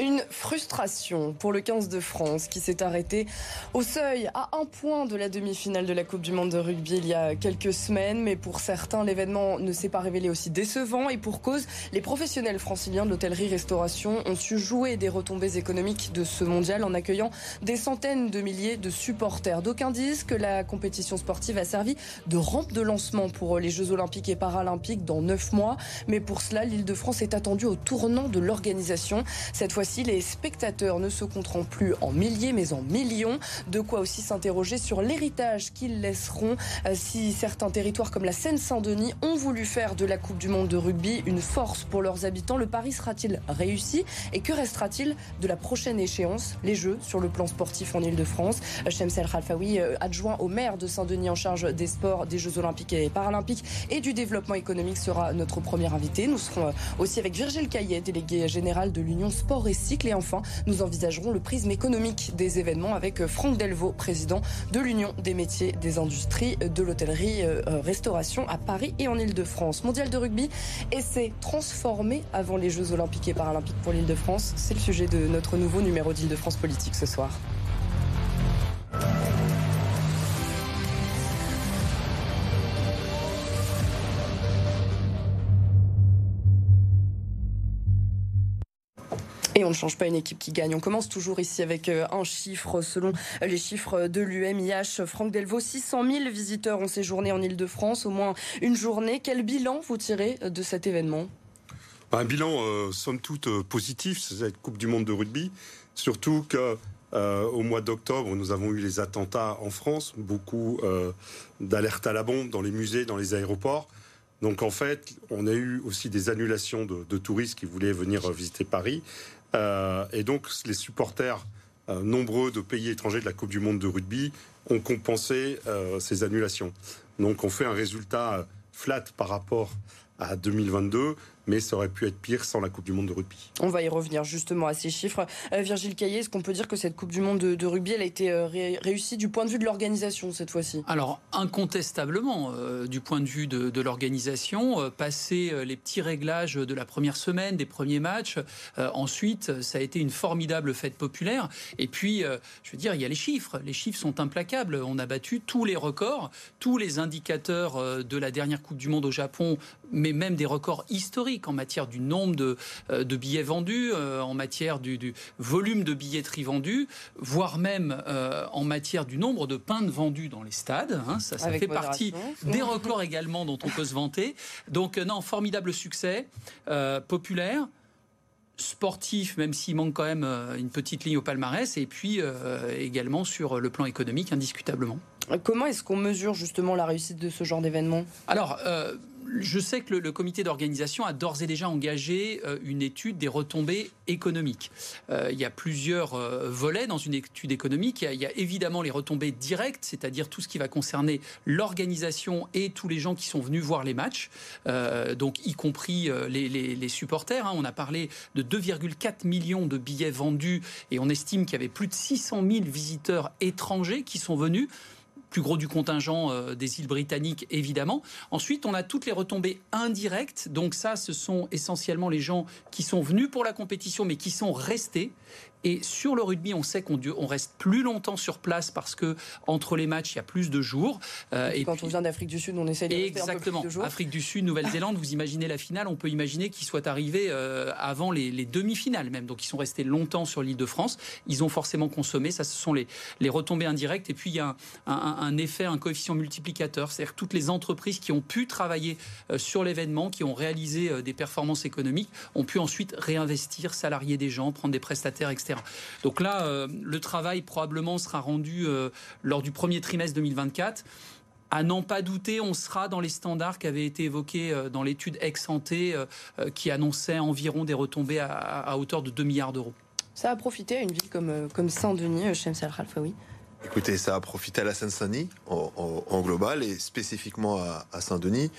Une frustration pour le 15 de France qui s'est arrêté au seuil à un point de la demi-finale de la Coupe du Monde de rugby il y a quelques semaines. Mais pour certains, l'événement ne s'est pas révélé aussi décevant et pour cause, les professionnels franciliens de l'hôtellerie-restauration ont su jouer des retombées économiques de ce mondial en accueillant des centaines de milliers de supporters. D'aucuns disent que la compétition sportive a servi de rampe de lancement pour les Jeux olympiques et paralympiques dans neuf mois. Mais pour cela, l'île de France est attendue au tournant de l'organisation. Cette fois si les spectateurs ne se compteront plus en milliers mais en millions. De quoi aussi s'interroger sur l'héritage qu'ils laisseront euh, si certains territoires comme la Seine-Saint-Denis ont voulu faire de la Coupe du Monde de rugby une force pour leurs habitants. Le pari sera-t-il réussi? Et que restera-t-il de la prochaine échéance, les Jeux sur le plan sportif en Ile-de-France Shemsel Khalfaoui, euh, adjoint au maire de Saint-Denis en charge des sports, des Jeux olympiques et paralympiques et du développement économique sera notre premier invité. Nous serons euh, aussi avec Virgile Caillet, délégué général de l'Union Sport et cycle. Et enfin, nous envisagerons le prisme économique des événements avec Franck Delvaux, président de l'Union des métiers des industries de l'hôtellerie euh, restauration à Paris et en Ile-de-France. Mondial de rugby s'est transformé avant les Jeux olympiques et paralympiques pour l'Île-de-France. C'est le sujet de notre nouveau numéro d'Île-de-France politique ce soir. Et on ne change pas une équipe qui gagne. On commence toujours ici avec euh, un chiffre selon les chiffres de l'UMIH. Franck Delvaux, 600 000 visiteurs ont séjourné en Ile-de-France, au moins une journée. Quel bilan vous tirez de cet événement? Un bilan, euh, somme toute, euh, positif, cette Coupe du Monde de rugby. Surtout que au mois d'octobre, nous avons eu les attentats en France, beaucoup d'alertes à la bombe dans les musées, dans les aéroports. Donc en fait, on a eu aussi des annulations de touristes qui voulaient venir visiter Paris. Euh, et donc, les supporters euh, nombreux de pays étrangers de la Coupe du Monde de rugby ont compensé euh, ces annulations. Donc, on fait un résultat flat par rapport à 2022 mais ça aurait pu être pire sans la Coupe du Monde de rugby. On va y revenir justement à ces chiffres. Euh, Virgile Caillé, est-ce qu'on peut dire que cette Coupe du Monde de, rugby, elle a été euh, réussie du point de vue de l'organisation cette fois-ci? Alors, incontestablement, euh, du point de vue de, l'organisation, passer les petits réglages de la première semaine, des premiers matchs, ensuite, ça a été une formidable fête populaire. Et puis, je veux dire, il y a les chiffres. Les chiffres sont implacables. On a battu tous les records, tous les indicateurs de la dernière Coupe du Monde au Japon, mais même des records historiques en matière du nombre de, euh, billets vendus, euh, en matière du, volume de billetterie vendue, voire même euh, en matière du nombre de pains vendus dans les stades. Hein. ça, ça fait partie des records également dont on peut se vanter. Donc non, formidable succès populaire sportif, même s'il manque quand même une petite ligne au palmarès, et puis également sur le plan économique, indiscutablement. Comment est-ce qu'on mesure justement la réussite de ce genre d'événement? Alors, je sais que le, comité d'organisation a d'ores et déjà engagé euh, une étude des retombées économiques. Euh, il y a plusieurs euh, volets dans une étude économique. Il y a, évidemment les retombées directes, c'est-à-dire tout ce qui va concerner l'organisation et tous les gens qui sont venus voir les matchs, donc y compris les, supporters. Hein. On a parlé de 2,4 millions de billets vendus et on estime qu'il y avait plus de 600 000 visiteurs étrangers qui sont venus plus gros du contingent euh, des îles britanniques, évidemment. Ensuite, on a toutes les retombées indirectes. Donc ça, ce sont essentiellement les gens qui sont venus pour la compétition, mais qui sont restés. Et sur le rugby, on sait qu'on on reste plus longtemps sur place parce que entre les matchs, il y a plus de jours. Euh, et quand on vient d'Afrique du Sud, on essaie de Exactement. Un peu plus de jours. Afrique du Sud, Nouvelle-Zélande, vous imaginez la finale, on peut imaginer qu'ils soient arrivés euh, avant les, demi-finales même. Donc ils sont restés longtemps sur l'île de France. Ils ont forcément consommé. Ça, ce sont les, les retombées indirectes. Et puis il y a un, effet, un coefficient multiplicateur. C'est-à-dire toutes les entreprises qui ont pu travailler euh, sur l'événement, qui ont réalisé des performances économiques, ont pu ensuite réinvestir, salarier des gens, prendre des prestataires, etc. Donc là, euh, le travail probablement sera rendu euh, lors du premier trimestre 2024. À n'en pas douter, on sera dans les standards qui avaient été évoqués euh, dans l'étude ex-santé qui annonçait environ des retombées à, hauteur de 2 milliards d'euros. Ça a profité à une ville comme, comme Saint-Denis, Shems Al-Khalfaoui Écoutez, ça a profité à la Seine-Saint-Denis en, global et spécifiquement à Saint-Denis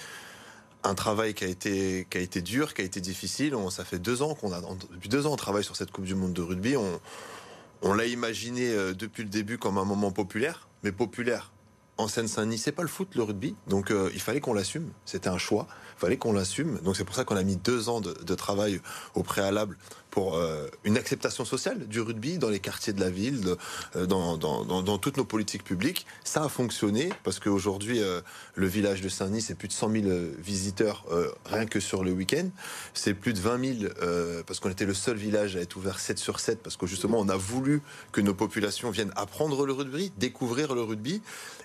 un travail qui a été qui a été dur, qui a été difficile. On, ça fait deux ans qu'on a depuis deux ans on travaille sur cette Coupe du Monde de rugby. On, l'a imaginé euh, depuis le début comme un moment populaire, mais populaire en Seine-Saint-Denis, c'est pas le foot, le rugby. Donc euh, il fallait qu'on l'assume. C'était un choix. Il fallait qu'on l'assume. Donc c'est pour ça qu'on a mis deux ans de travail au préalable pour euh, une acceptation sociale du rugby dans les quartiers de la ville, euh, dans, toutes nos politiques publiques. Ça a fonctionné parce qu'aujourd'hui, euh, le village de Saint-Denis, c'est plus de 100 000 visiteurs rien que sur le week-end. C'est plus de 20 000 parce qu'on était le seul village à être ouvert 7 sur 7 parce que justement, on a voulu que nos populations viennent apprendre le rugby, découvrir le rugby.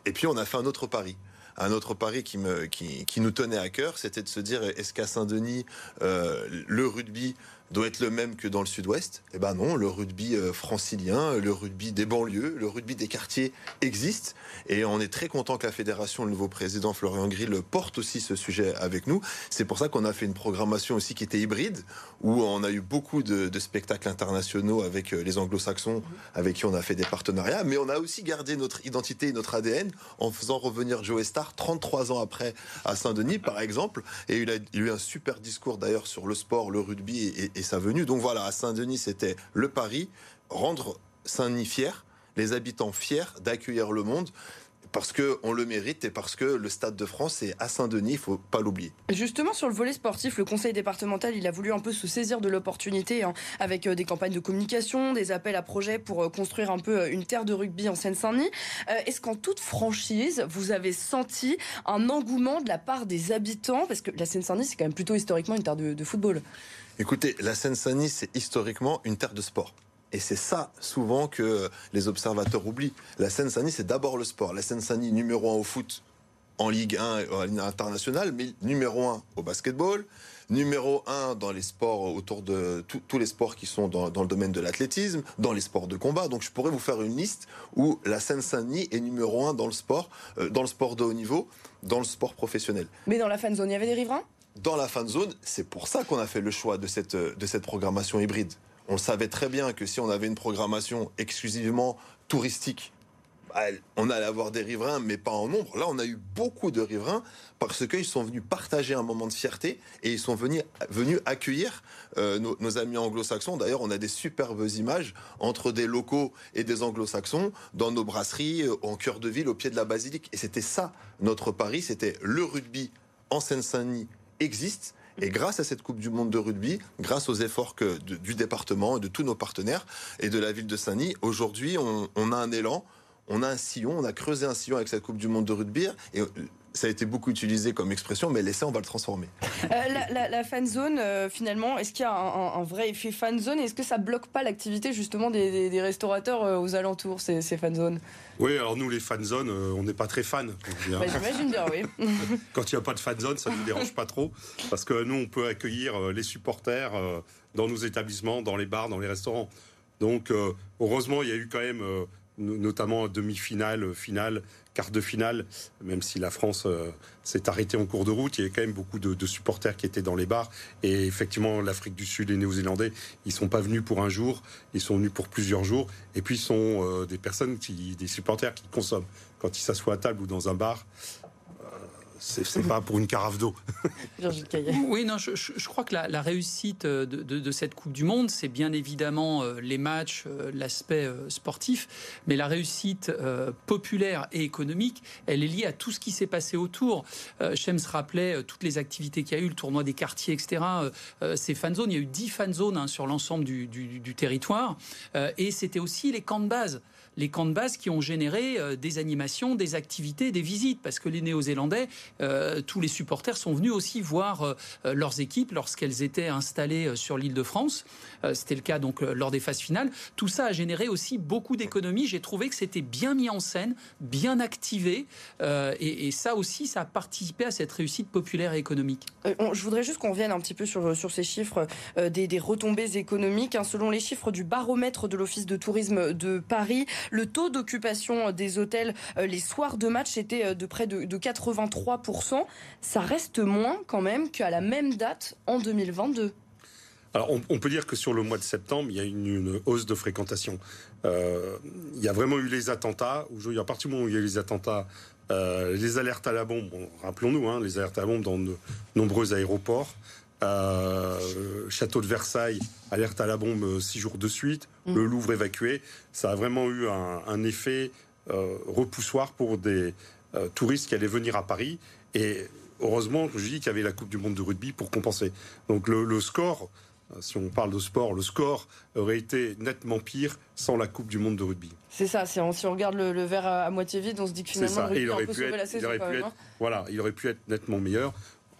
Et puis, on a fait un autre pari un autre pari qui, nous tenait à cœur, c'était de se dire est-ce qu'à Saint-Denis, le rugby doit être le même que dans le sud-ouest Eh ben non, le rugby euh, francilien, le rugby des banlieues, le rugby des quartiers existe. Et on est très content que la fédération, le nouveau président Florian Grill, porte aussi ce sujet avec nous. C'est pour ça qu'on a fait une programmation aussi qui était hybride, où on a eu beaucoup de, de spectacles internationaux avec euh, les anglo-saxons, avec qui on a fait des partenariats. Mais on a aussi gardé notre identité et notre ADN en faisant revenir Joe Star 33 ans après à Saint-Denis, par exemple. Et il a, il a eu un super discours d'ailleurs sur le sport, le rugby et, et sa venue. Donc voilà, à Saint-Denis, c'était le pari, rendre Saint-Denis fier, les habitants fiers d'accueillir le monde parce qu'on le mérite et parce que le Stade de France est à Saint-Denis, il faut pas l'oublier. Justement, sur le volet sportif, le conseil départemental, il a voulu un peu se saisir de l'opportunité hein, avec euh, des campagnes de communication, des appels à projets pour euh, construire un peu euh, une terre de rugby en Seine-Saint-Denis. Est-ce qu'en toute franchise, vous avez senti un engouement de la part des habitants? Parce que la Seine-Saint-Denis, c'est quand même plutôt historiquement une terre de, de football. Écoutez, la Seine-Saint-Denis, c'est historiquement une terre de sport. Et c'est ça, souvent, que les observateurs oublient. La Seine-Saint-Denis, c'est d'abord le sport. La Seine-Saint-Denis, numéro un au foot en Ligue 1 et en Ligue internationale, mais numéro un au basketball, numéro un dans les sports autour de tous les sports qui sont dans, dans le domaine de l'athlétisme, dans les sports de combat. Donc je pourrais vous faire une liste où la Seine-Saint-Denis est numéro un dans le sport, euh, dans le sport de haut niveau, dans le sport professionnel. Mais dans la fan zone, il y avait des riverains? Dans la fan zone, c'est pour ça qu'on a fait le choix de cette, de cette programmation hybride. On savait très bien que si on avait une programmation exclusivement touristique, bah, on allait avoir des riverains, mais pas en nombre. Là, on a eu beaucoup de riverains parce qu'ils sont venus partager un moment de fierté et ils sont venus, accueillir euh, nos, nos, amis anglo-saxons. D'ailleurs, on a des superbes images entre des locaux et des anglo-saxons dans nos brasseries, euh, en cœur de ville, au pied de la basilique. Et c'était ça, notre pari, c'était le rugby en Seine-Saint-Denis existe. Et grâce à cette Coupe du Monde de rugby, grâce aux efforts du département, de tous nos partenaires et de la ville de Saint-Denis, aujourd'hui, on, a un élan, on a un sillon, on a creusé un sillon avec cette Coupe du Monde de rugby. Et ça a été beaucoup utilisé comme expression, mais laissez, on va le transformer. Euh, la, la, fan zone, euh, finalement, est-ce qu'il y a un, vrai effet fan zone Est-ce que ça bloque pas l'activité justement des, restaurateurs euh, aux alentours, ces, ces fan zones? Oui, alors nous, les fan zones, euh, on n'est pas très fans. Bah, J'imagine bien, oui. Quand il n'y a pas de fan zone, ça ne nous dérange pas trop, parce que nous, on peut accueillir euh, les supporters euh, dans nos établissements, dans les bars, dans les restaurants. Donc, heureusement, il y a eu quand même notamment demi-finale, finale, quart de finale, même si la France euh, s'est arrêtée en cours de route, il y avait quand même beaucoup de, supporters qui étaient dans les bars. Et effectivement, l'Afrique du Sud, les Néo-Zélandais, ils sont pas venus pour un jour, ils sont venus pour plusieurs jours. Et puis, ils sont euh, des personnes, qui, des supporters qui consomment. Quand ils s'assoient à table ou dans un bar, c'est pas pour une carafe d'eau. oui, non, je, je, crois que la, la réussite de, de, de, cette Coupe du Monde, c'est bien évidemment euh, les matchs, euh, l'aspect euh, sportif, mais la réussite euh, populaire et économique, elle est liée à tout ce qui s'est passé autour. Euh, Shems rappelait toutes les activités qu'il y a eu, le tournoi des quartiers, etc. ces fan zones, il y a eu 10 fan zones hein, sur l'ensemble du, du, du, territoire, et c'était aussi les camps de base les camps de base qui ont généré euh, des animations, des activités, des visites, parce que les Néo-Zélandais, euh, tous les supporters sont venus aussi voir euh, leurs équipes lorsqu'elles étaient installées sur l'île de France. C'était le cas donc lors des phases finales. Tout ça a généré aussi beaucoup d'économies. J'ai trouvé que c'était bien mis en scène, bien activé, et, ça aussi, ça a participé à cette réussite populaire et économique. je voudrais juste qu'on revienne un petit peu sur, ces chiffres des, des, retombées économiques. Hein. Selon les chiffres du baromètre de l'Office de tourisme de Paris, le taux d'occupation des hôtels euh, les soirs de match était euh, de près de, de 83%. Ça reste moins quand même qu'à la même date en 2022. Alors, on, peut dire que sur le mois de septembre, il y a une, une hausse de fréquentation. Euh, il y a vraiment eu les attentats. Aujourd'hui, à partir du moment où il y a eu les attentats, euh, les alertes à la bombe, rappelons-nous, hein, les alertes à la bombe dans de nombreux aéroports. Euh, château de Versailles, alerte à la bombe euh, six jours de suite, mmh. le Louvre évacué. Ça a vraiment eu un, un effet euh, repoussoir pour des, touristes qui allaient venir à Paris. Et heureusement, je dis qu'il y avait la Coupe du Monde de rugby pour compenser. Donc le, score, si on parle de sport, le score aurait été nettement pire sans la Coupe du Monde de rugby. C'est ça, si on, regarde le, verre à, moitié vide, on se dit que finalement le rugby il aurait a un peu sauvé la saison. Hein. voilà, il aurait pu être nettement meilleur.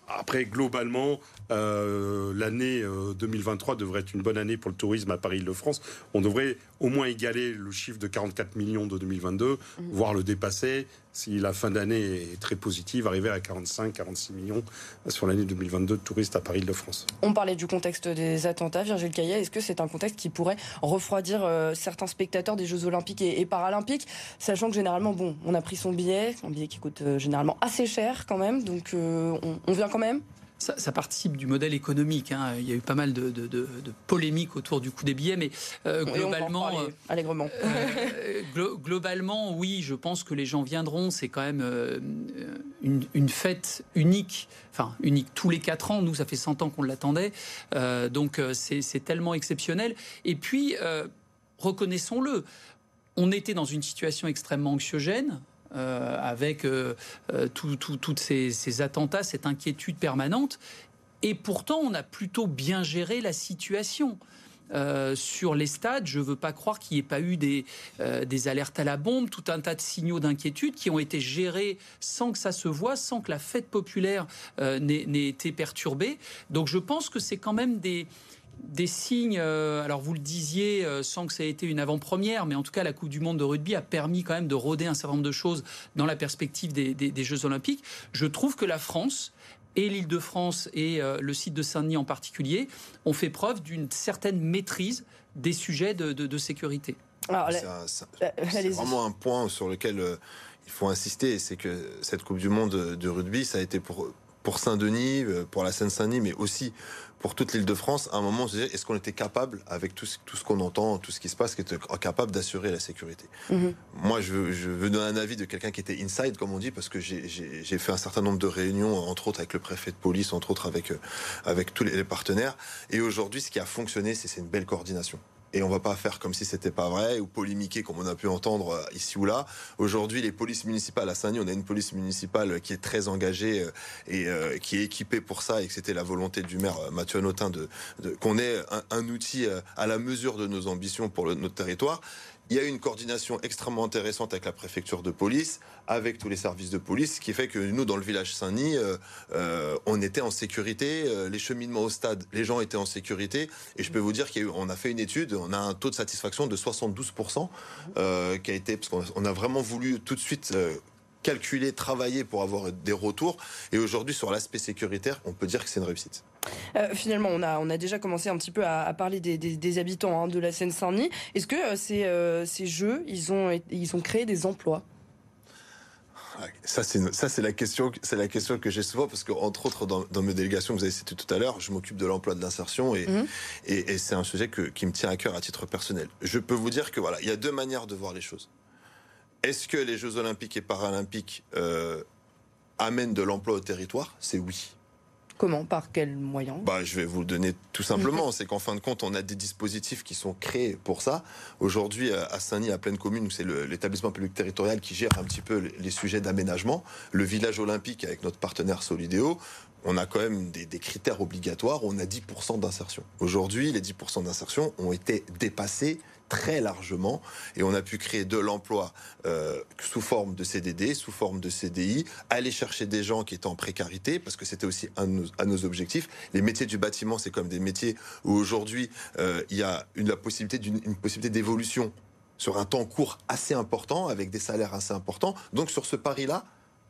Après, globalement, euh, l'année 2023 euh, devrait être une bonne année pour le tourisme à Paris-Île-de-France. On devrait au moins égaler le chiffre de 44 millions de 2022, mmh. voire le dépasser si la fin d'année est très positive, arriver à 45-46 millions sur l'année 2022 de touristes à Paris-Île-de-France. On parlait du contexte des attentats, Virgile Caillet. Est-ce que c'est un contexte qui pourrait refroidir euh, certains spectateurs des Jeux Olympiques et, Paralympiques, sachant que généralement, bon, on a pris son billet, un billet qui coûte généralement assez cher quand même, donc on, on vient quand même? Ça, participe du modèle économique. Hein. Il y a eu pas mal de, polémiques autour du coût des billets, mais euh, globalement, euh, allègrement. Euh, globalement, oui, je pense que les gens viendront. C'est quand même une, fête unique, enfin unique tous les quatre ans. Nous, ça fait 100 ans qu'on l'attendait, donc c'est tellement exceptionnel. Et puis, reconnaissons-le, on était dans une situation extrêmement anxiogène. Euh, avec euh, euh, toutes ces, attentats, cette inquiétude permanente. Et pourtant, on a plutôt bien géré la situation. sur les stades, je ne veux pas croire qu'il n'y ait pas eu des, alertes à la bombe, tout un tas de signaux d'inquiétude qui ont été gérés sans que ça se voie, sans que la fête populaire n'ait été perturbée. Donc je pense que c'est quand même des, des signes, euh, alors vous le disiez euh, sans que ça ait été une avant-première, mais en tout cas la Coupe du Monde de rugby a permis quand même de rôder un certain nombre de choses dans la perspective des, Jeux Olympiques. Je trouve que la France et l'Île-de-France et euh, le site de Saint-Denis en particulier ont fait preuve d'une certaine maîtrise des sujets de, sécurité. C'est vraiment un point sur lequel il faut insister, c'est que cette Coupe du Monde de rugby, ça a été pour, pour Saint-Denis, pour la Seine-Saint-Denis, mais aussi pour toute l'île de France, à un moment, on se disait, est-ce qu'on était capable, avec tout ce, tout ce qu'on entend, tout ce qui se passe, était capable d'assurer la sécurité mhm. Moi, je veux, je veux, donner un avis de quelqu'un qui était inside, comme on dit, parce que j'ai fait un certain nombre de réunions, entre autres avec le préfet de police, entre autres avec, euh, avec tous les partenaires. Et aujourd'hui, ce qui a fonctionné, c'est une belle coordination et on va pas faire comme si c'était pas vrai ou polémiquer comme on a pu entendre euh, ici ou là. Aujourd'hui, les polices municipales à Saint-Denis, on a une police municipale qui est très engagée euh, et euh, qui est équipée pour ça et que c'était la volonté du maire Mathieu Anotin de, qu'on ait un, outil à la mesure de nos ambitions pour notre territoire. Il y a eu une coordination extrêmement intéressante avec la préfecture de police, avec tous les services de police, ce qui fait que nous, dans le village Saint-Denis, euh, euh, on était en sécurité. Euh, les cheminements au stade, les gens étaient en sécurité. Et je peux vous dire qu'on a, a, fait une étude, on a un taux de satisfaction de 72%, qui a été, parce qu'on a vraiment voulu tout de suite calculer, travailler pour avoir des retours. Et aujourd'hui, sur l'aspect sécuritaire, on peut dire que c'est une réussite. Euh, finalement, on a, on a déjà commencé un petit peu à, parler des, habitants hein, de la Seine-Saint-Denis. Est-ce que euh, ces, euh, ces jeux, ils ont, ils ont créé des emplois? Ça c'est ça c'est la question c'est la question que j'ai souvent parce que entre autres dans, mes délégations que vous avez cité tout à l'heure je m'occupe de l'emploi de l'insertion et, mhm. et, c'est un sujet qui me tient à cœur à titre personnel. Je peux vous dire que voilà il y a deux manières de voir les choses. Est-ce que les Jeux Olympiques et Paralympiques amènent de l'emploi au territoire? C'est oui Comment Par quels moyens? Bah, Je vais vous le donner tout simplement. c'est qu'en fin de compte, on a des dispositifs qui sont créés pour ça. Aujourd'hui, à Saint-Denis, à pleine commune, c'est l'établissement public territorial qui gère un petit peu les sujets d'aménagement. Le village olympique, avec notre partenaire Solidéo, on a quand même des, des critères obligatoires. On a 10% d'insertion. Aujourd'hui, les 10% d'insertion ont été dépassés très largement et on a pu créer de l'emploi euh, sous forme de CDD, sous forme de CDI, aller chercher des gens qui étaient en précarité parce que c'était aussi un de nos, objectifs. Les métiers du bâtiment, c'est comme des métiers où aujourd'hui euh, il y a une, la possibilité d'une possibilité d'évolution sur un temps court assez important avec des salaires assez importants. Donc sur ce pari-là,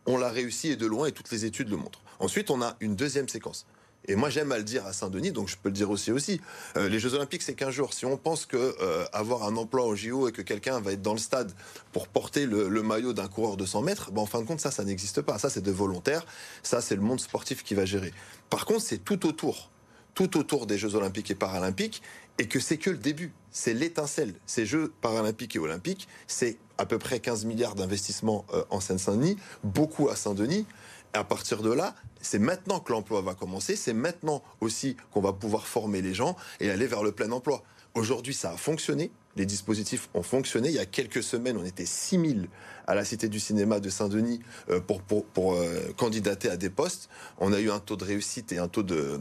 on l'a réussi et de loin et toutes les études le montrent. Ensuite, on a une deuxième séquence. Et moi, j'aime à le dire à Saint-Denis, donc je peux le dire aussi aussi. Euh, les Jeux Olympiques, c'est qu'un jour. Si on pense que euh, avoir un emploi au JO et que quelqu'un va être dans le stade pour porter le, maillot d'un coureur de 100 mètres, ben, en fin de compte, ça, ça n'existe pas. Ça, c'est de volontaire. Ça, c'est le monde sportif qui va gérer. Par contre, c'est tout autour, tout autour des Jeux Olympiques et Paralympiques, et que c'est que le début. C'est l'étincelle. Ces Jeux Paralympiques et Olympiques, c'est à peu près 15 milliards d'investissements euh, en Seine-Saint-Denis, beaucoup à Saint-Denis. À partir de là, c'est maintenant que l'emploi va commencer, c'est maintenant aussi qu'on va pouvoir former les gens et aller vers le plein emploi. Aujourd'hui, ça a fonctionné. Les dispositifs ont fonctionné. Il y a quelques semaines, on était 6000 à la Cité du Cinéma de Saint-Denis euh, pour, euh, candidater à des postes. On a eu un taux de réussite et un taux de,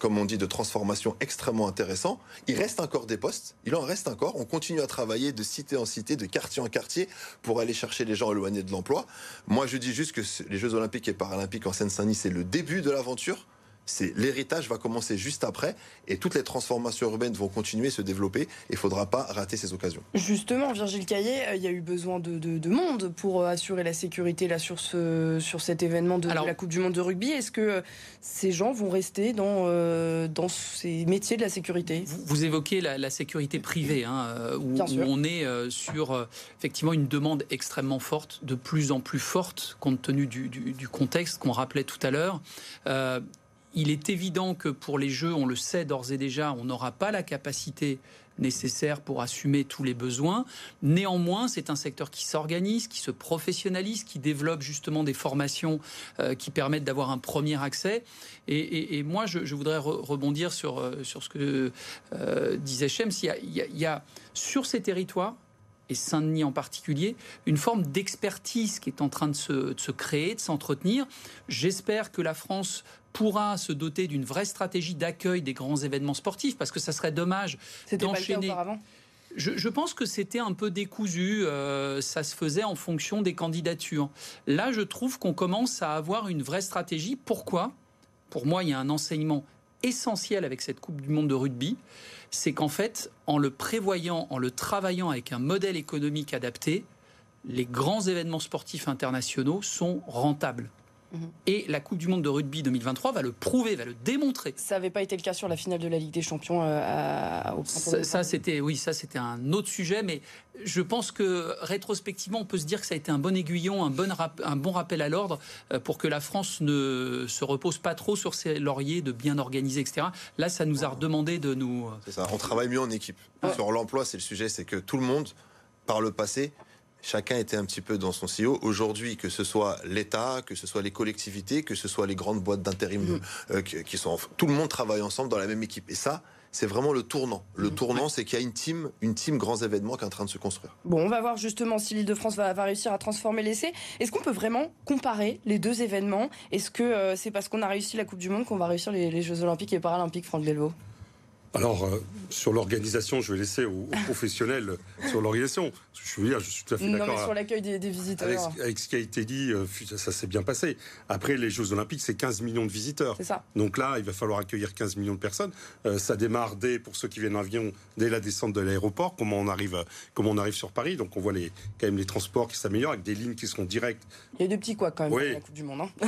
comme on dit, de transformation extrêmement intéressant. Il reste encore des postes. Il en reste encore. On continue à travailler de cité en cité, de quartier en quartier pour aller chercher les gens éloignés de l'emploi. Moi, je dis juste que les Jeux Olympiques et Paralympiques en Seine-Saint-Denis, c'est le début de l'aventure c'est l'héritage va commencer juste après et toutes les transformations urbaines vont continuer à se développer. Il ne faudra pas rater ces occasions. Justement, Virgile Caillet, euh, il y a eu besoin de, monde pour euh, assurer la sécurité là sur ce sur cet événement de, la Coupe du Monde de rugby. Est-ce que euh, ces gens vont rester dans dans ces métiers de la sécurité? Vous, évoquez la, sécurité privée, hein, où, on est sur effectivement une demande extrêmement forte, de plus en plus forte, compte tenu du, du contexte qu'on rappelait tout à l'heure. Il est évident que pour les Jeux, on le sait d'ores et déjà, on n'aura pas la capacité nécessaire pour assumer tous les besoins. Néanmoins, c'est un secteur qui s'organise, qui se professionnalise, qui développe justement des formations euh, qui permettent d'avoir un premier accès. Et, moi, je, voudrais rebondir sur, euh, sur ce que euh, disait Chems. il y a sur ces territoires et Saint-Denis en particulier, une forme d'expertise qui est en train de se, créer, de s'entretenir. J'espère que la France pourra se doter d'une vraie stratégie d'accueil des grands événements sportifs, parce que ça serait dommage d'enchaîner. Je, je, pense que c'était un peu décousu, euh, ça se faisait en fonction des candidatures. Là, je trouve qu'on commence à avoir une vraie stratégie. Pourquoi? Pour moi, il y a un enseignement essentiel avec cette Coupe du Monde de rugby, c'est qu'en fait, en le prévoyant, en le travaillant avec un modèle économique adapté, les grands événements sportifs internationaux sont rentables. Mhm. Et la Coupe du Monde de rugby 2023 va le prouver, va le démontrer. Ça n'avait pas été le cas sur la finale de la Ligue des Champions euh, au Ça, ça c'était, oui, ça c'était un autre sujet, mais je pense que rétrospectivement, on peut se dire que ça a été un bon aiguillon, un bon, un bon rappel à l'ordre euh, pour que la France ne se repose pas trop sur ses lauriers de bien organiser, etc. Là, ça nous a redemandé de nous. Euh, c'est ça. On travaille mieux en équipe. Sur l'emploi, c'est le sujet, c'est que tout le monde, par le passé, chacun était un petit peu dans son CEO. Aujourd'hui, que ce soit l'État, que ce soit les collectivités, que ce soit les grandes boîtes d'intérim mm. euh, qui, sont... Tout le monde travaille ensemble dans la même équipe. Et ça, c'est vraiment le tournant. Le mm. tournant, c'est qu'il y a une team, une team grands événements qui est en train de se construire. Bon, on va voir justement si l'île de France va, réussir à transformer l'essai. Est-ce qu'on peut vraiment comparer les deux événements? Est-ce que euh, c'est parce qu'on a réussi la Coupe du Monde qu'on va réussir les, Jeux Olympiques et Paralympiques, Franck Delvaux? Alors, euh, sur l'organisation, je vais laisser aux, professionnels sur l'organisation. Je veux dire, je suis tout à fait d'accord. sur l'accueil des, visiteurs. Avec, ce qui a été dit, euh, ça s'est bien passé. Après, les Jeux Olympiques, c'est 15 millions de visiteurs. C'est ça. Donc là, il va falloir accueillir 15 millions de personnes. Euh, ça démarre dès, pour ceux qui viennent en avion, dès la descente de l'aéroport, comment on arrive, comment on arrive sur Paris. Donc on voit les, quand même les transports qui s'améliorent avec des lignes qui seront directes. Il y a des petits quoi quand même oui. la Coupe du Monde. Hein.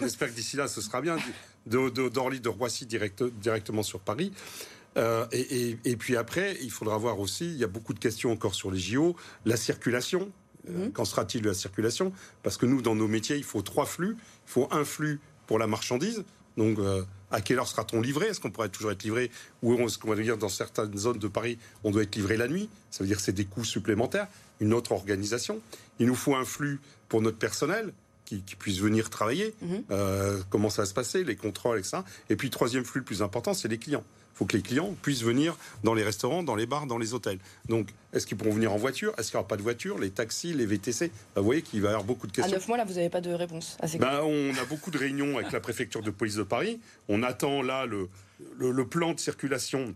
on espère que d'ici là, ce sera bien. D'Orly, de, de, Roissy direct, directement sur Paris. Euh, et, puis après, il faudra voir aussi, il y a beaucoup de questions encore sur les JO, la circulation. Euh, mhm. Qu'en sera-t-il de la circulation? Parce que nous, dans nos métiers, il faut trois flux. Il faut un flux pour la marchandise. Donc, euh, à quelle heure sera-t-on livré? Est-ce qu'on pourrait toujours être livré? Ou est-ce qu'on va dire dans certaines zones de Paris, on doit être livré la nuit? Ça veut dire que c'est des coûts supplémentaires, une autre organisation. Il nous faut un flux pour notre personnel qui, puisse venir travailler. Mhm. comment ça va se passer? Les contrôles, etc. Et puis, troisième flux le plus important, c'est les clients. Faut que les clients puissent venir dans les restaurants, dans les bars, dans les hôtels. Donc, est-ce qu'ils pourront venir en voiture? Est-ce qu'il n'y aura pas de voiture? Les taxis, les VTC bah, Vous voyez qu'il va y avoir beaucoup de questions. À neuf mois, là, vous n'avez pas de réponse bah, On a beaucoup de réunions avec la préfecture de police de Paris. On attend là le, le, plan de circulation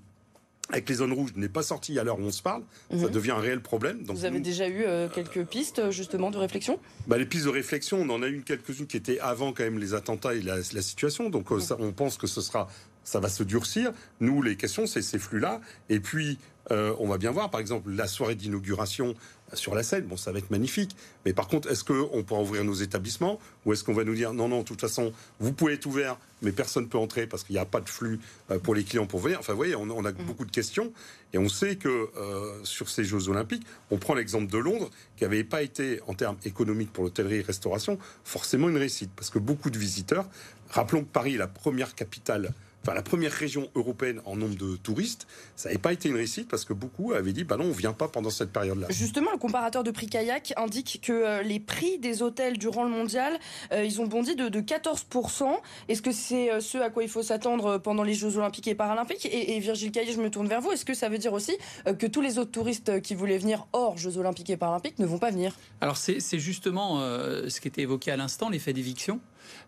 avec les zones rouges n'est pas sorti à l'heure où on se parle. Ça mhm. devient un réel problème. Donc, Vous avez déjà eu euh, quelques pistes justement de réflexion? Bah, Les pistes de réflexion, on en a eu quelques-unes qui étaient avant quand même les attentats et la, situation. Donc euh, mhm. ça, on pense que ce sera ça va se durcir. Nous, les questions, c'est ces flux-là. Et puis, euh, on va bien voir, par exemple, la soirée d'inauguration sur la scène. Bon, ça va être magnifique. Mais par contre, est-ce qu'on pourra ouvrir nos établissements Ou est-ce qu'on va nous dire, non, non, de toute façon, vous pouvez être ouvert, mais personne ne peut entrer parce qu'il n'y a pas de flux euh, pour les clients pour venir Enfin, vous voyez, on, a mmh. beaucoup de questions. Et on sait que euh, sur ces Jeux Olympiques, on prend l'exemple de Londres, qui n'avait pas été, en termes économiques pour l'hôtellerie et restauration, forcément une réussite. Parce que beaucoup de visiteurs, rappelons que Paris est la première capitale enfin la première région européenne en nombre de touristes, ça n'avait pas été une réussite parce que beaucoup avaient dit bah non, on vient pas pendant cette période-là. Justement, le comparateur de prix kayak indique que euh, les prix des hôtels durant le mondial, euh, ils ont bondi de, 14%. Est-ce que c'est euh, ce à quoi il faut s'attendre pendant les Jeux Olympiques et Paralympiques? Et, et, Virgile Caillé, je me tourne vers vous. Est-ce que ça veut dire aussi que tous les autres touristes qui voulaient venir hors Jeux Olympiques et Paralympiques ne vont pas venir? Alors c'est justement ce qui était évoqué à l'instant, l'effet d'éviction.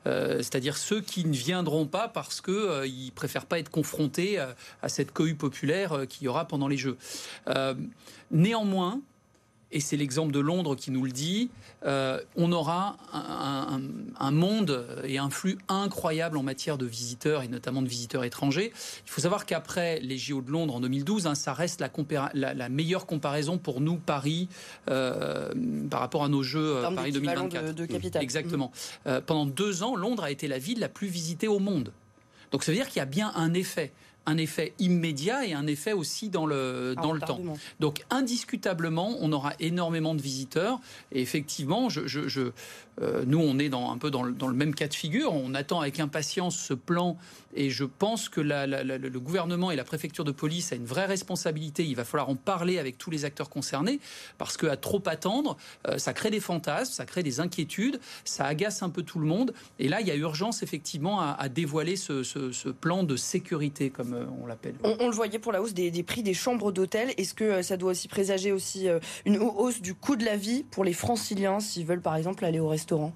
Euh, c'est-à-dire ceux qui ne viendront pas parce qu'ils euh, ne préfèrent pas être confrontés euh, à cette cohue populaire qu'il y aura pendant les Jeux. néanmoins, et c'est l'exemple de Londres qui nous le dit, euh, on aura un, monde et un flux incroyable en matière de visiteurs et notamment de visiteurs étrangers. Il faut savoir qu'après les JO de Londres en 2012, hein, ça reste la, meilleure comparaison pour nous Paris euh, par rapport à nos Jeux euh, Paris 2024. De, capitale. Exactement. pendant deux ans, Londres a été la ville la plus visitée au monde. Donc ça veut dire qu'il y a bien un effet un effet immédiat et un effet aussi dans le, dans le temps. Donc indiscutablement, on aura énormément de visiteurs. Et effectivement, je, je, euh, nous, on est dans, un peu dans le, dans le, même cas de figure. On attend avec impatience ce plan et je pense que le gouvernement et la préfecture de police a une vraie responsabilité. Il va falloir en parler avec tous les acteurs concernés parce qu'à trop attendre, euh, ça crée des fantasmes, ça crée des inquiétudes, ça agace un peu tout le monde. Et là, il y a urgence effectivement à, dévoiler ce, plan de sécurité, comme euh, on l'appelle. On, le voyait pour la hausse des, prix des chambres d'hôtel. Est-ce que ça doit aussi présager aussi une hausse du coût de la vie pour les franciliens s'ils veulent par exemple aller au restaurant?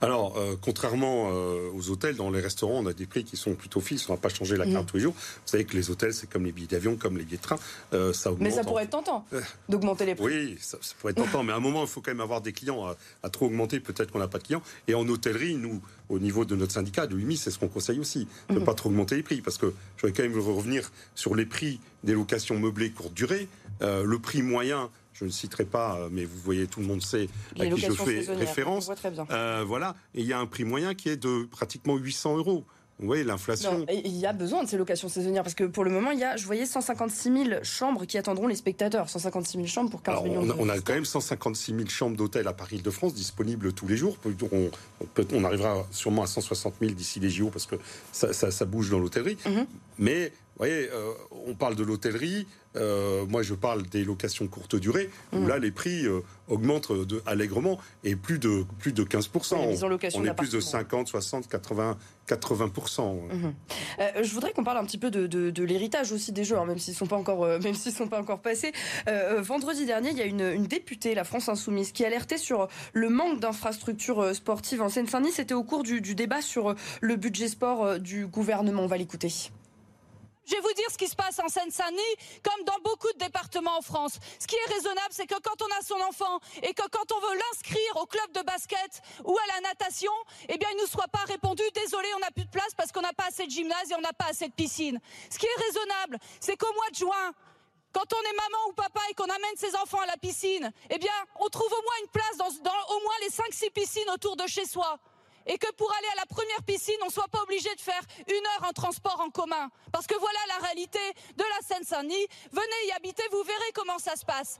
Alors, euh, contrairement euh, aux hôtels, dans les restaurants, on a des prix qui sont plutôt fixes. On ne va pas changer la carte mm. tous les jours. Vous savez que les hôtels, c'est comme les billets d'avion, comme les billets de train. Euh, ça augmente. Mais ça pourrait être tentant d'augmenter les prix. Oui, ça, pourrait être tentant. mais à un moment, il faut quand même avoir des clients. À, trop augmenter, peut-être qu'on n'a pas de clients. Et en hôtellerie, nous, au niveau de notre syndicat, de l'UMI, c'est ce qu'on conseille aussi. De ne mm. pas trop augmenter les prix. Parce que je vais quand même revenir sur les prix des locations meublées courte durée. le prix moyen je ne citerai pas, euh, mais vous voyez, tout le monde sait à qui je fais référence. Euh, voilà, et il y a un prix moyen qui est de pratiquement 800 euros. Voyez l'inflation. Il y a besoin de ces locations saisonnières parce que pour le moment, il y a, je voyais 156 000 chambres qui attendront les spectateurs. 156 000 chambres pour 15 millions. On a, on a quand même 156 000 chambres d'hôtel à Paris-de-France disponibles tous les jours. On, on, arrivera sûrement à 160 000 d'ici les JO parce que ça, ça, bouge dans l'hôtellerie. Mhm. Mais voyez, euh, on parle de l'hôtellerie. Euh, moi, je parle des locations courte durée, où mm. là, les prix euh, augmentent de, allègrement et plus de, plus de 15%. on, est plus de 50, 60, 80, 80%. je voudrais qu'on parle un petit peu de, l'héritage aussi des Jeux, hein, même s'ils ne sont, pas encore, même sont pas encore passés. vendredi dernier, il y a une, députée, la France Insoumise, qui alertait sur le manque d'infrastructures sportives en Seine-Saint-Denis. C'était au cours du, du, débat sur le budget sport du gouvernement. On va l'écouter. Je vais vous dire ce qui se passe en Seine-Saint-Denis, comme dans beaucoup de départements en France. Ce qui est raisonnable, c'est que quand on a son enfant et que quand on veut l'inscrire au club de basket ou à la natation, eh bien, il ne nous soit pas répondu, désolé, on n'a plus de place parce qu'on n'a pas assez de gymnase et on n'a pas assez de piscine. Ce qui est raisonnable, c'est qu'au mois de juin, quand on est maman ou papa et qu'on amène ses enfants à la piscine, eh bien, on trouve au moins une place dans, dans au moins les 5-6 piscines autour de chez soi et que pour aller à la première piscine, on ne soit pas obligé de faire une heure en transport en commun. Parce que voilà la réalité de la Seine-Saint-Denis. Venez y habiter, vous verrez comment ça se passe.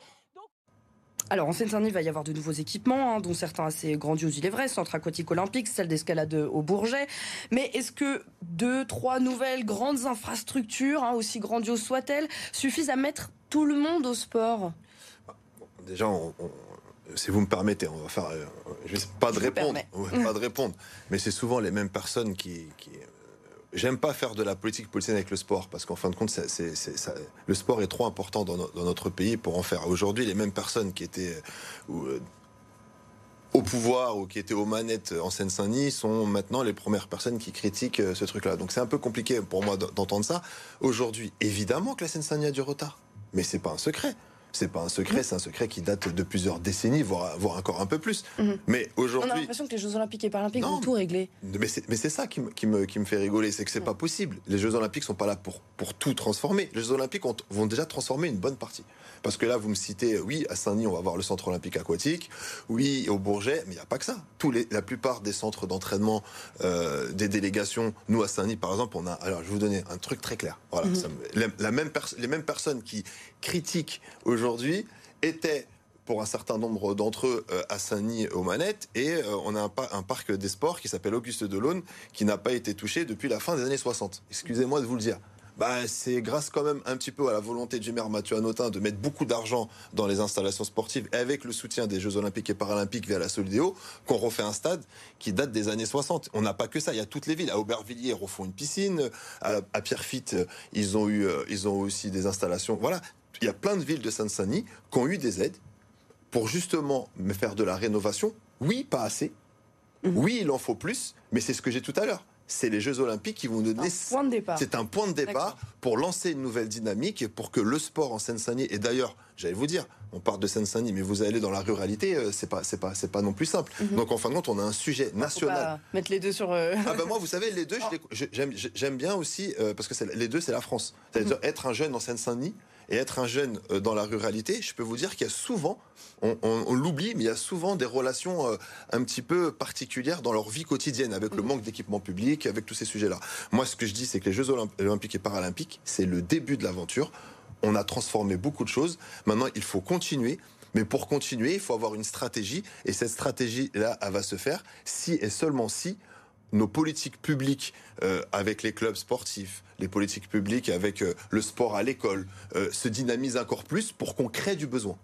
Alors en Seine-Saint-Denis, il va y avoir de nouveaux équipements, hein, dont certains assez grandioses, il est vrai, centre aquatique olympique, celle d'escalade au Bourget. Mais est-ce que deux, trois nouvelles grandes infrastructures, hein, aussi grandioses soient-elles, suffisent à mettre tout le monde au sport? Déjà, on si vous me permettez, on va faire. Euh, je vais pas de répondre, pas de répondre. Mais c'est souvent les mêmes personnes qui. qui euh, J'aime pas faire de la politique politicienne avec le sport parce qu'en fin de compte, le sport est trop important dans, notre pays pour en faire. Aujourd'hui, les mêmes personnes qui étaient euh, au pouvoir ou qui étaient aux manettes en Seine-Saint-Denis sont maintenant les premières personnes qui critiquent ce truc-là. Donc c'est un peu compliqué pour moi d'entendre ça. Aujourd'hui, évidemment que la Seine-Saint-Denis a du retard, mais c'est pas un secret. C'est pas un secret, c'est un secret qui date de plusieurs décennies, voire, voire encore un peu plus. Mhm. Mais aujourd'hui. On a l'impression que les Jeux Olympiques et Paralympiques ont tout réglé. Mais c'est ça qui, qui, me, qui me fait rigoler, c'est que c'est pas possible. Les Jeux Olympiques sont pas là pour, pour tout transformer. Les Jeux Olympiques vont déjà transformer une bonne partie. Parce que là, vous me citez, oui, à Saint-Denis, on va avoir le centre olympique aquatique, oui, au Bourget, mais il n'y a pas que ça. Tous les, la plupart des centres d'entraînement euh, des délégations, nous à Saint-Denis, par exemple, on a. Alors, je vais vous donner un truc très clair. Voilà, mhm. la, même les mêmes personnes qui critiquent aujourd'hui étaient pour un certain nombre d'entre eux à Saint-Denis aux manettes et on a un, parc des sports qui s'appelle Auguste Delaune qui n'a pas été touché depuis la fin des années 60. Excusez-moi de vous le dire. Bah, c'est grâce quand même un petit peu à la volonté du maire Mathieu Anotin de mettre beaucoup d'argent dans les installations sportives et avec le soutien des Jeux Olympiques et Paralympiques via la Solidéo qu'on refait un stade qui date des années 60. On n'a pas que ça, il y a toutes les villes. À Aubervilliers, ils refont une piscine. À, Pierrefitte, ils ont eu, euh, ils ont aussi des installations. Voilà, il y a plein de villes de Seine-Saint-Denis qui ont eu des aides pour justement faire de la rénovation. Oui, pas assez. Mhm. Oui, il en faut plus, mais c'est ce que j'ai tout à l'heure c'est les Jeux Olympiques qui vont donner. C'est un point de départ pour lancer une nouvelle dynamique et pour que le sport en Seine-Saint-Denis, et d'ailleurs, j'allais vous dire, on parle de Seine-Saint-Denis, mais vous allez dans la ruralité, euh, c'est pas, c'est pas, c'est pas non plus simple. Mhm. Donc en fin de compte, on a un sujet national. mettre les deux sur. Euh, ah ben moi, vous savez, les deux, j'aime bien aussi euh, parce que les deux, c'est la France. C'est-à-dire mhm. être un jeune en Seine-Saint-Denis et être un jeune euh, dans la ruralité, je peux vous dire qu'il y a souvent, on, l'oublie, mais il y a souvent des relations euh, un petit peu particulières dans leur vie quotidienne, avec le mmh. manque d'équipement public, avec tous ces sujets-là. Moi, ce que je dis, c'est que les Jeux olympiques et paralympiques, c'est le début de l'aventure. On a transformé beaucoup de choses. Maintenant, il faut continuer. Mais pour continuer, il faut avoir une stratégie. Et cette stratégie-là, elle va se faire si et seulement si nos politiques publiques euh, avec les clubs sportifs, les politiques publiques avec euh, le sport à l'école euh, se dynamisent encore plus pour qu'on crée du besoin.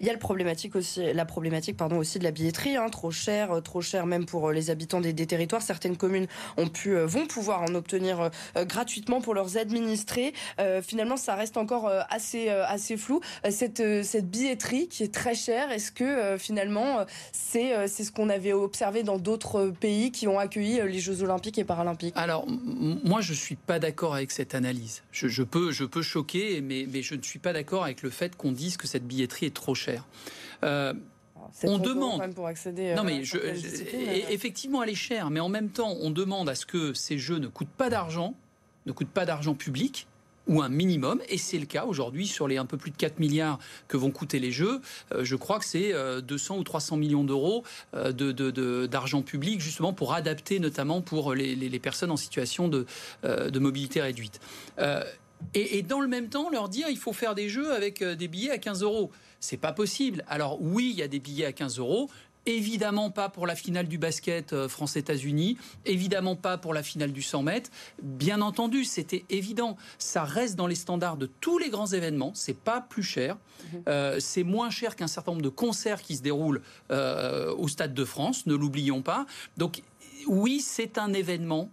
Il y a le problématique aussi, la problématique pardon, aussi de la billetterie, hein, trop cher, euh, trop cher même pour euh, les habitants des, territoires. Certaines communes ont pu, euh, vont pouvoir en obtenir gratuitement pour leurs administrés. finalement, ça reste encore assez, assez flou. Cette, cette billetterie qui est très chère, est-ce que finalement c'est ce qu'on avait observé dans d'autres pays qui ont accueilli les Jeux Olympiques et Paralympiques? Alors, moi, je suis pas d'accord avec cette analyse. Je, je, peux, je peux choquer, mais, mais je ne suis pas d'accord avec le fait qu'on dise que cette billetterie est trop cher. Euh, on demande. Pour accéder non, mais je, effectivement, elle est chère, mais en même temps, on demande à ce que ces jeux ne coûtent pas d'argent, ne coûtent pas d'argent public ou un minimum, et c'est le cas aujourd'hui sur les un peu plus de 4 milliards que vont coûter les jeux. Euh, je crois que c'est 200 euh, ou 300 millions d'euros d'argent public justement pour adapter notamment pour les, personnes en situation de mobilité réduite. Et, et, dans le même temps, leur dire il faut faire des jeux avec des billets à 15 euros. C'est pas possible. Alors oui, il y a des billets à 15 euros. Évidemment pas pour la finale du basket euh, France-États-Unis, évidemment pas pour la finale du 100 mètres. Bien entendu, c'était évident. Ça reste dans les standards de tous les grands événements. C'est pas plus cher. Mhm. Euh, c'est moins cher qu'un certain nombre de concerts qui se déroulent euh, au Stade de France. Ne l'oublions pas. Donc oui, c'est un événement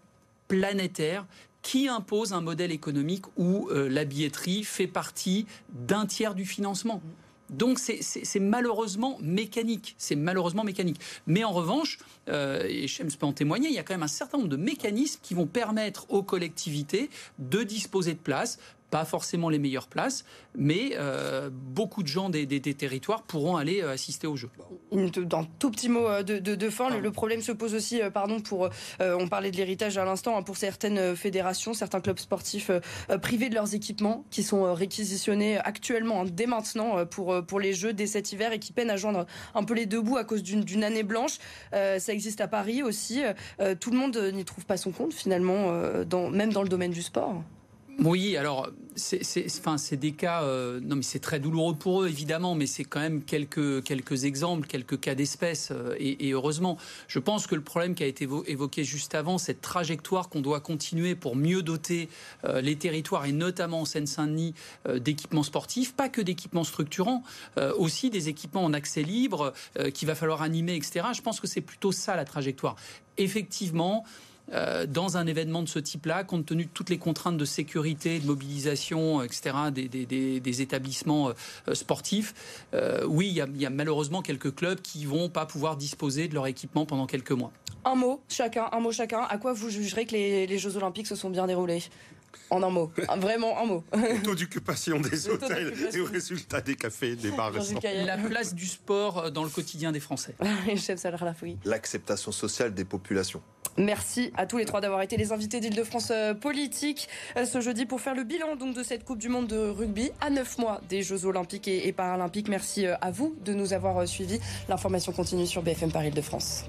planétaire qui impose un modèle économique où la billetterie fait partie d'un tiers du financement. Donc c'est malheureusement mécanique. C'est malheureusement mécanique. Mais en revanche, euh, et Shems peut en témoigner, il y a quand même un certain nombre de mécanismes qui vont permettre aux collectivités de disposer de places pas forcément les meilleures places, mais euh, beaucoup de gens des, territoires pourront aller euh, assister au jeu. Dans tout petit mot euh, de, fin, le, problème se pose aussi, pardon, pour, on parlait de l'héritage à l'instant, hein, pour certaines fédérations, certains clubs sportifs privés de leurs équipements qui sont réquisitionnés actuellement, hein, dès maintenant, pour, pour les jeux dès cet hiver et qui peinent à joindre un peu les deux bouts à cause d'une année blanche. ça existe à Paris aussi. tout le monde n'y trouve pas son compte finalement, dans, même dans le domaine du sport. Oui, alors c'est enfin, des cas, euh, non mais c'est très douloureux pour eux évidemment, mais c'est quand même quelques, quelques exemples, quelques cas d'espèce, euh, et, heureusement. Je pense que le problème qui a été évoqué juste avant, cette trajectoire qu'on doit continuer pour mieux doter euh, les territoires, et notamment en Seine-Saint-Denis, d'équipements sportifs, pas que d'équipements structurants, aussi des équipements en accès libre qu'il va falloir animer, etc. Je pense que c'est plutôt ça la trajectoire. Effectivement, euh, dans un événement de ce type-là, compte tenu de toutes les contraintes de sécurité, de mobilisation, etc., des, établissements euh, sportifs, euh, oui, il y, a, malheureusement quelques clubs qui vont pas pouvoir disposer de leur équipement pendant quelques mois. Un mot chacun, un mot chacun. À quoi vous jugerez que les, Jeux Olympiques se sont bien déroulés? En un mot, vraiment un mot. Le taux d'occupation des hôtels et au résultat des cafés, des bars, La place du sport dans le quotidien des Français. L'acceptation sociale des populations. Merci à tous les trois d'avoir été les invités d'Île-de-France euh, Politique euh, ce jeudi pour faire le bilan de cette Coupe du Monde de rugby à neuf mois des Jeux Olympiques et Paralympiques. Merci euh, à vous de nous avoir suivis. L'information continue sur BFM Paris-Île-de-France.